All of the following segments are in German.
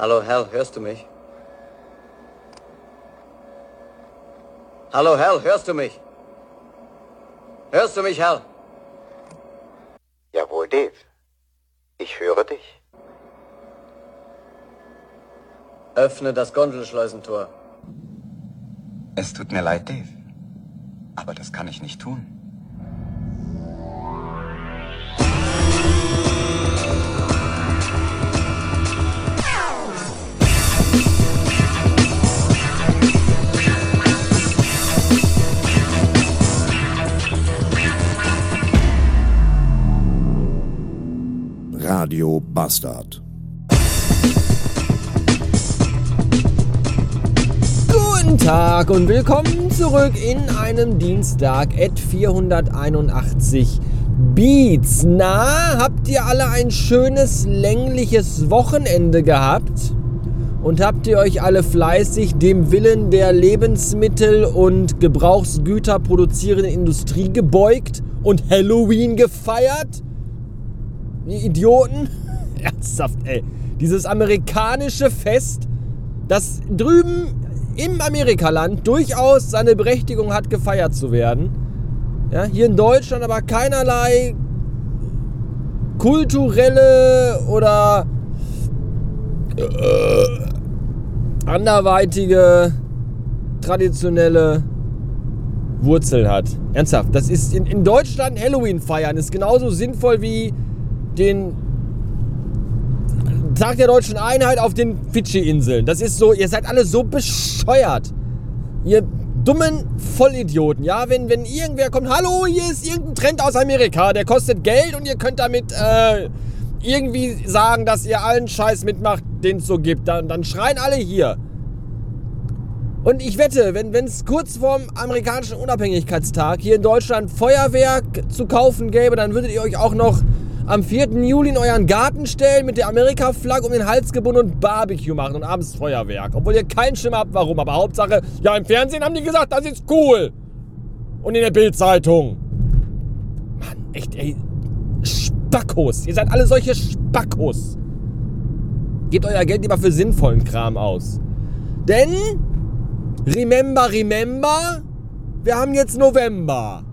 Hallo, Hal, hörst du mich? Hallo, Hal, hörst du mich? Hörst du mich, Hal? Jawohl, Dave. Ich höre dich. Öffne das Gondelschleusentor. Es tut mir leid, Dave. Aber das kann ich nicht tun. Radio Bastard. Guten Tag und willkommen zurück in einem Dienstag at 481 Beats. Na, habt ihr alle ein schönes längliches Wochenende gehabt? Und habt ihr euch alle fleißig dem Willen der Lebensmittel- und Gebrauchsgüter produzierenden Industrie gebeugt und Halloween gefeiert? Die Idioten? Ernsthaft, ey. Dieses amerikanische Fest, das drüben im Amerikaland durchaus seine Berechtigung hat, gefeiert zu werden. Ja, hier in Deutschland aber keinerlei kulturelle oder äh, anderweitige traditionelle Wurzeln hat. Ernsthaft, das ist in, in Deutschland Halloween feiern ist genauso sinnvoll wie den Tag der deutschen Einheit auf den Fidschi-Inseln. Das ist so, ihr seid alle so bescheuert. Ihr dummen Vollidioten. Ja, wenn, wenn irgendwer kommt, hallo, hier ist irgendein Trend aus Amerika, der kostet Geld und ihr könnt damit äh, irgendwie sagen, dass ihr allen Scheiß mitmacht, den es so gibt. Dann, dann schreien alle hier. Und ich wette, wenn es kurz vorm amerikanischen Unabhängigkeitstag hier in Deutschland Feuerwerk zu kaufen gäbe, dann würdet ihr euch auch noch am 4. Juli in euren Garten stellen, mit der Amerika-Flagge um den Hals gebunden und Barbecue machen und abends Feuerwerk. Obwohl ihr keinen Schimmer habt, warum. Aber Hauptsache, ja, im Fernsehen haben die gesagt, das ist cool. Und in der Bildzeitung. Mann, echt, ey. Spackos. Ihr seid alle solche Spackos. Gebt euer Geld lieber für sinnvollen Kram aus. Denn, remember, remember, wir haben jetzt November.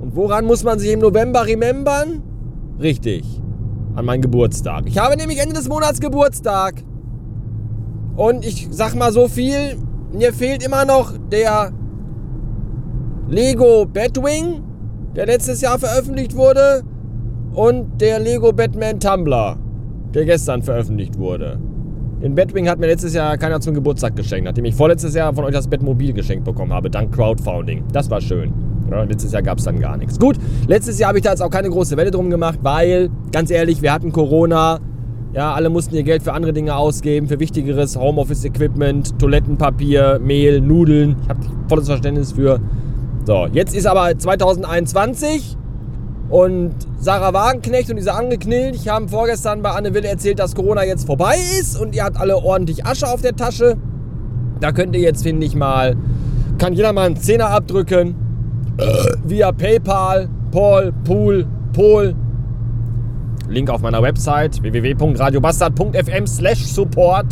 Und woran muss man sich im November remembern? Richtig. An meinen Geburtstag. Ich habe nämlich Ende des Monats Geburtstag. Und ich sag mal so viel, mir fehlt immer noch der Lego Batwing, der letztes Jahr veröffentlicht wurde, und der Lego Batman Tumblr, der gestern veröffentlicht wurde. Den Batwing hat mir letztes Jahr keiner zum Geburtstag geschenkt, nachdem ich vorletztes Jahr von euch das Batmobil geschenkt bekommen habe, dank Crowdfunding. Das war schön. Ja, letztes Jahr gab es dann gar nichts. Gut, letztes Jahr habe ich da jetzt auch keine große Welle drum gemacht, weil, ganz ehrlich, wir hatten Corona. Ja, alle mussten ihr Geld für andere Dinge ausgeben, für wichtigeres Homeoffice-Equipment, Toilettenpapier, Mehl, Nudeln. Ich habe volles Verständnis für. So, jetzt ist aber 2021 und Sarah Wagenknecht und dieser Angeknilch haben vorgestern bei Anne Will erzählt, dass Corona jetzt vorbei ist und ihr habt alle ordentlich Asche auf der Tasche. Da könnt ihr jetzt, finde ich mal, kann jeder mal einen Zehner abdrücken via PayPal, Paul, Pool, Pol. Link auf meiner Website www.radiobastard.fm slash support.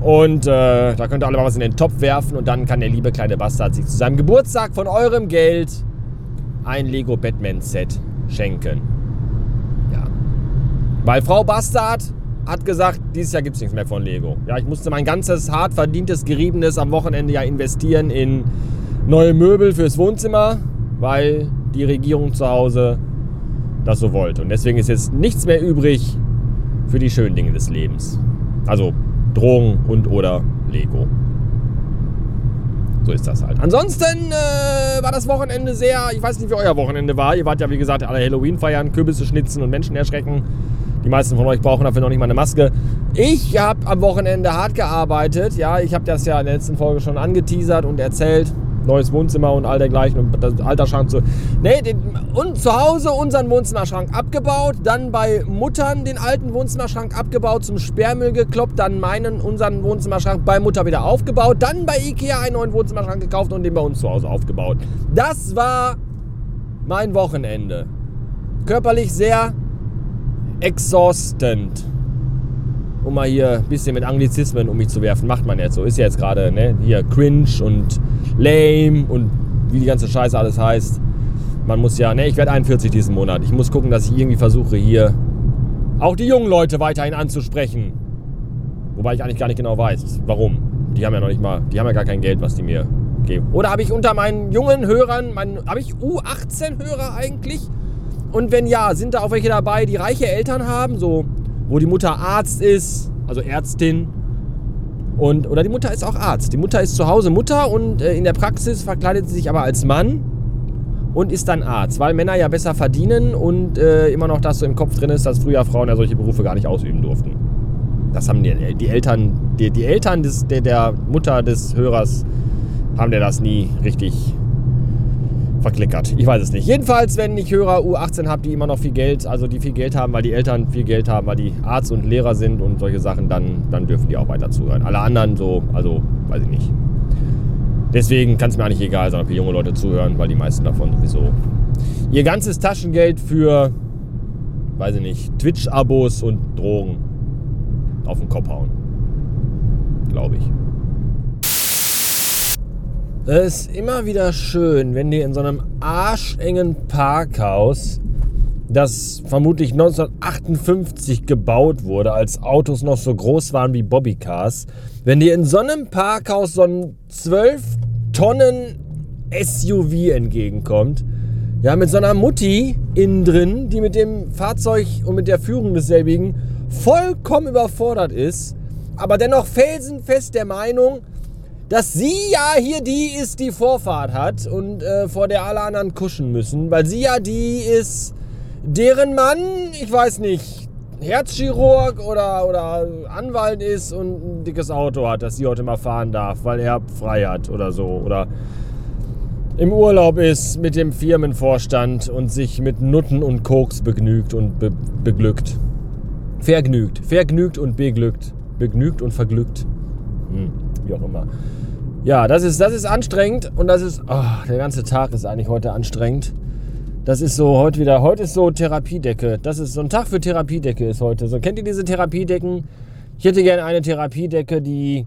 Und äh, da könnt ihr alle mal was in den Topf werfen und dann kann der liebe kleine Bastard sich zu seinem Geburtstag von eurem Geld ein Lego Batman Set schenken. Ja. Weil Frau Bastard hat gesagt, dieses Jahr gibt es nichts mehr von Lego. Ja, ich musste mein ganzes hart verdientes, geriebenes am Wochenende ja investieren in neue Möbel fürs Wohnzimmer, weil die Regierung zu Hause das so wollte. Und deswegen ist jetzt nichts mehr übrig für die schönen Dinge des Lebens. Also Drogen und oder Lego. So ist das halt. Ansonsten äh, war das Wochenende sehr, ich weiß nicht, wie euer Wochenende war. Ihr wart ja, wie gesagt, alle Halloween feiern, Kürbisse schnitzen und Menschen erschrecken. Die meisten von euch brauchen dafür noch nicht mal eine Maske. Ich habe am Wochenende hart gearbeitet. Ja, ich habe das ja in der letzten Folge schon angeteasert und erzählt neues Wohnzimmer und all dergleichen und das Alterschrank zu. Nee, den, und zu Hause unseren Wohnzimmerschrank abgebaut, dann bei Muttern den alten Wohnzimmerschrank abgebaut, zum Sperrmüll gekloppt, dann meinen, unseren Wohnzimmerschrank bei Mutter wieder aufgebaut, dann bei Ikea einen neuen Wohnzimmerschrank gekauft und den bei uns zu Hause aufgebaut. Das war mein Wochenende. Körperlich sehr exhaustend. Um mal hier ein bisschen mit Anglizismen um mich zu werfen. Macht man jetzt so. Ist ja jetzt gerade, ne? Hier cringe und lame und wie die ganze Scheiße alles heißt. Man muss ja, ne, ich werde 41 diesen Monat. Ich muss gucken, dass ich irgendwie versuche, hier auch die jungen Leute weiterhin anzusprechen. Wobei ich eigentlich gar nicht genau weiß, warum. Die haben ja noch nicht mal, die haben ja gar kein Geld, was die mir geben. Oder habe ich unter meinen jungen Hörern, habe ich U18-Hörer eigentlich? Und wenn ja, sind da auch welche dabei, die reiche Eltern haben, so wo die Mutter Arzt ist, also Ärztin. Und, oder die Mutter ist auch Arzt. Die Mutter ist zu Hause Mutter und äh, in der Praxis verkleidet sie sich aber als Mann und ist dann Arzt, weil Männer ja besser verdienen und äh, immer noch das so im Kopf drin ist, dass früher Frauen ja solche Berufe gar nicht ausüben durften. Das haben die, die Eltern, die, die Eltern des, der, der Mutter des Hörers haben der das nie richtig verklickert. Ich weiß es nicht. Jedenfalls, wenn ich Hörer U18 habe, die immer noch viel Geld, also die viel Geld haben, weil die Eltern viel Geld haben, weil die Arzt und Lehrer sind und solche Sachen, dann, dann dürfen die auch weiter zuhören. Alle anderen so, also weiß ich nicht. Deswegen kann es mir eigentlich egal sein, ob hier junge Leute zuhören, weil die meisten davon sowieso ihr ganzes Taschengeld für, weiß ich nicht, Twitch-Abos und Drogen auf den Kopf hauen. Glaube ich. Es ist immer wieder schön, wenn dir in so einem arschengen Parkhaus, das vermutlich 1958 gebaut wurde, als Autos noch so groß waren wie Bobbycars, wenn dir in so einem Parkhaus so ein 12 Tonnen SUV entgegenkommt, ja, mit so einer Mutti innen drin, die mit dem Fahrzeug und mit der Führung desselbigen vollkommen überfordert ist, aber dennoch felsenfest der Meinung, dass sie ja hier die ist, die Vorfahrt hat und äh, vor der alle anderen kuschen müssen, weil sie ja die ist, deren Mann, ich weiß nicht, Herzchirurg oder, oder Anwalt ist und ein dickes Auto hat, das sie heute mal fahren darf, weil er frei hat oder so. Oder im Urlaub ist mit dem Firmenvorstand und sich mit Nutten und Koks begnügt und be beglückt. Vergnügt. Vergnügt und beglückt. Begnügt und verglückt. Hm, wie auch immer. Ja, das ist, das ist anstrengend und das ist. Oh, der ganze Tag ist eigentlich heute anstrengend. Das ist so heute wieder. Heute ist so Therapiedecke. Das ist so ein Tag für Therapiedecke ist heute. So kennt ihr diese Therapiedecken? Ich hätte gerne eine Therapiedecke, die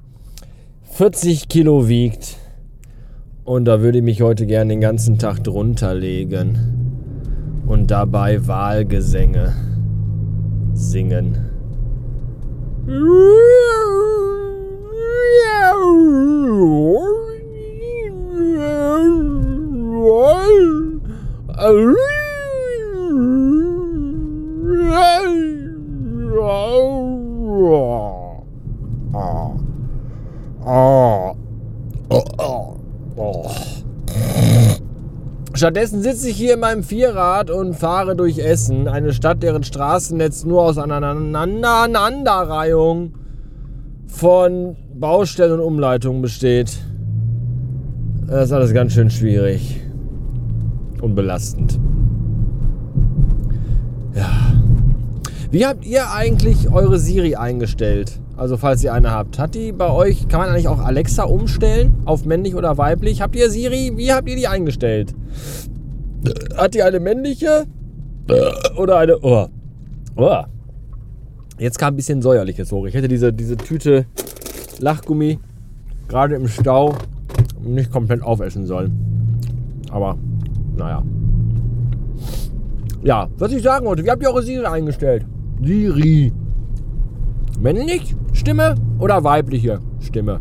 40 Kilo wiegt. Und da würde ich mich heute gerne den ganzen Tag drunter legen. Und dabei Wahlgesänge singen. Stattdessen sitze ich hier in meinem Vierrad und fahre durch Essen, eine Stadt, deren Straßennetz nur aus einer Aneinanderreihung von Baustellen und Umleitungen besteht. Das ist alles ganz schön schwierig und belastend. Ja. Wie habt ihr eigentlich eure Siri eingestellt? Also falls ihr eine habt. Hat die bei euch, kann man eigentlich auch Alexa umstellen auf männlich oder weiblich? Habt ihr Siri, wie habt ihr die eingestellt? Hat die eine männliche oder eine... Oh. Oh. Jetzt kam ein bisschen säuerliches hoch. Ich hätte diese, diese Tüte Lachgummi gerade im Stau nicht komplett aufessen sollen. Aber naja. Ja, was ich sagen wollte, wie habt ihr eure Siri eingestellt? Siri. Männlich Stimme oder weibliche Stimme?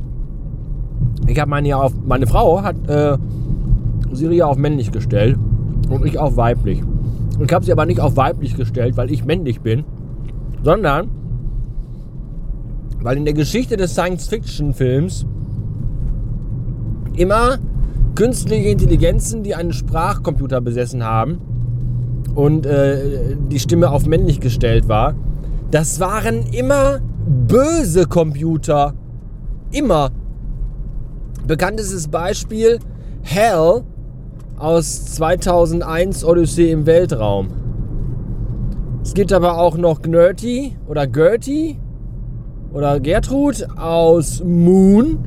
Ich habe meine ja auf. Meine Frau hat äh, Siri auf männlich gestellt und ich auf weiblich. Ich habe sie aber nicht auf weiblich gestellt, weil ich männlich bin, sondern weil in der Geschichte des Science-Fiction-Films immer künstliche Intelligenzen, die einen Sprachcomputer besessen haben und äh, die Stimme auf männlich gestellt war, das waren immer böse Computer. Immer. Bekanntestes Beispiel Hell aus 2001 Odyssee im Weltraum. Es gibt aber auch noch Gnurty oder Gertie oder Gertrud aus Moon.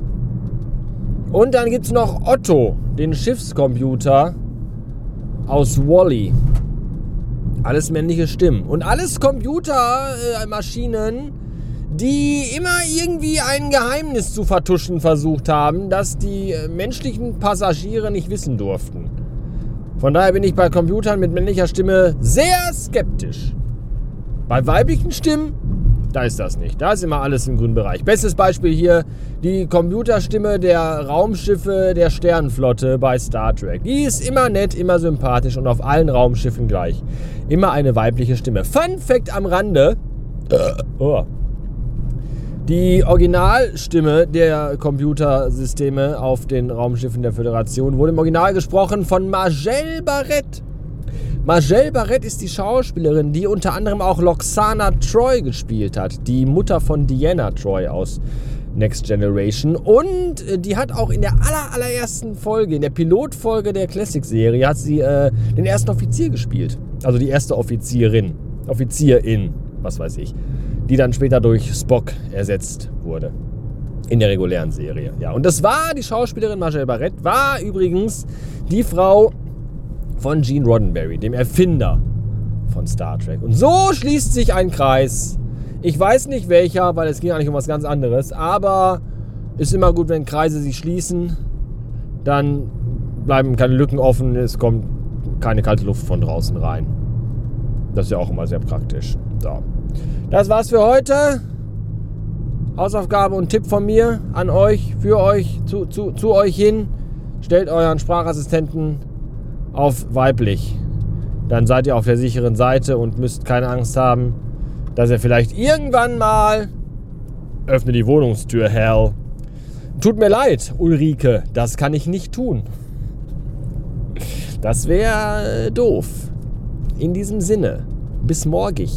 Und dann gibt es noch Otto, den Schiffscomputer aus Wally. Alles männliche Stimmen. Und alles Computermaschinen, äh, die immer irgendwie ein Geheimnis zu vertuschen versucht haben, das die äh, menschlichen Passagiere nicht wissen durften. Von daher bin ich bei Computern mit männlicher Stimme sehr skeptisch. Bei weiblichen Stimmen, da ist das nicht. Da ist immer alles im grünen Bereich. Bestes Beispiel hier die Computerstimme der Raumschiffe der Sternenflotte bei Star Trek. Die ist immer nett, immer sympathisch und auf allen Raumschiffen gleich. Immer eine weibliche Stimme. Fun Fact am Rande. Oh. Die Originalstimme der Computersysteme auf den Raumschiffen der Föderation wurde im Original gesprochen von Margelle Barrett. Margelle Barrett ist die Schauspielerin, die unter anderem auch Loxana Troy gespielt hat, die Mutter von Diana Troy aus Next Generation. Und äh, die hat auch in der aller, allerersten Folge, in der Pilotfolge der Classic-Serie, hat sie äh, den ersten Offizier gespielt. Also die erste Offizierin. Offizierin, was weiß ich. Die dann später durch Spock ersetzt wurde. In der regulären Serie. Ja, und das war die Schauspielerin Marcel Barrett, war übrigens die Frau von Gene Roddenberry, dem Erfinder von Star Trek. Und so schließt sich ein Kreis. Ich weiß nicht welcher, weil es ging eigentlich um was ganz anderes, aber ist immer gut, wenn Kreise sich schließen, dann bleiben keine Lücken offen, es kommt keine kalte Luft von draußen rein. Das ist ja auch immer sehr praktisch. So. Das war's für heute. Hausaufgabe und Tipp von mir an euch, für euch, zu, zu, zu euch hin. Stellt euren Sprachassistenten auf weiblich. Dann seid ihr auf der sicheren Seite und müsst keine Angst haben, dass er vielleicht irgendwann mal öffne die Wohnungstür, Hell. Tut mir leid, Ulrike, das kann ich nicht tun. Das wäre doof. In diesem Sinne, bis morgig.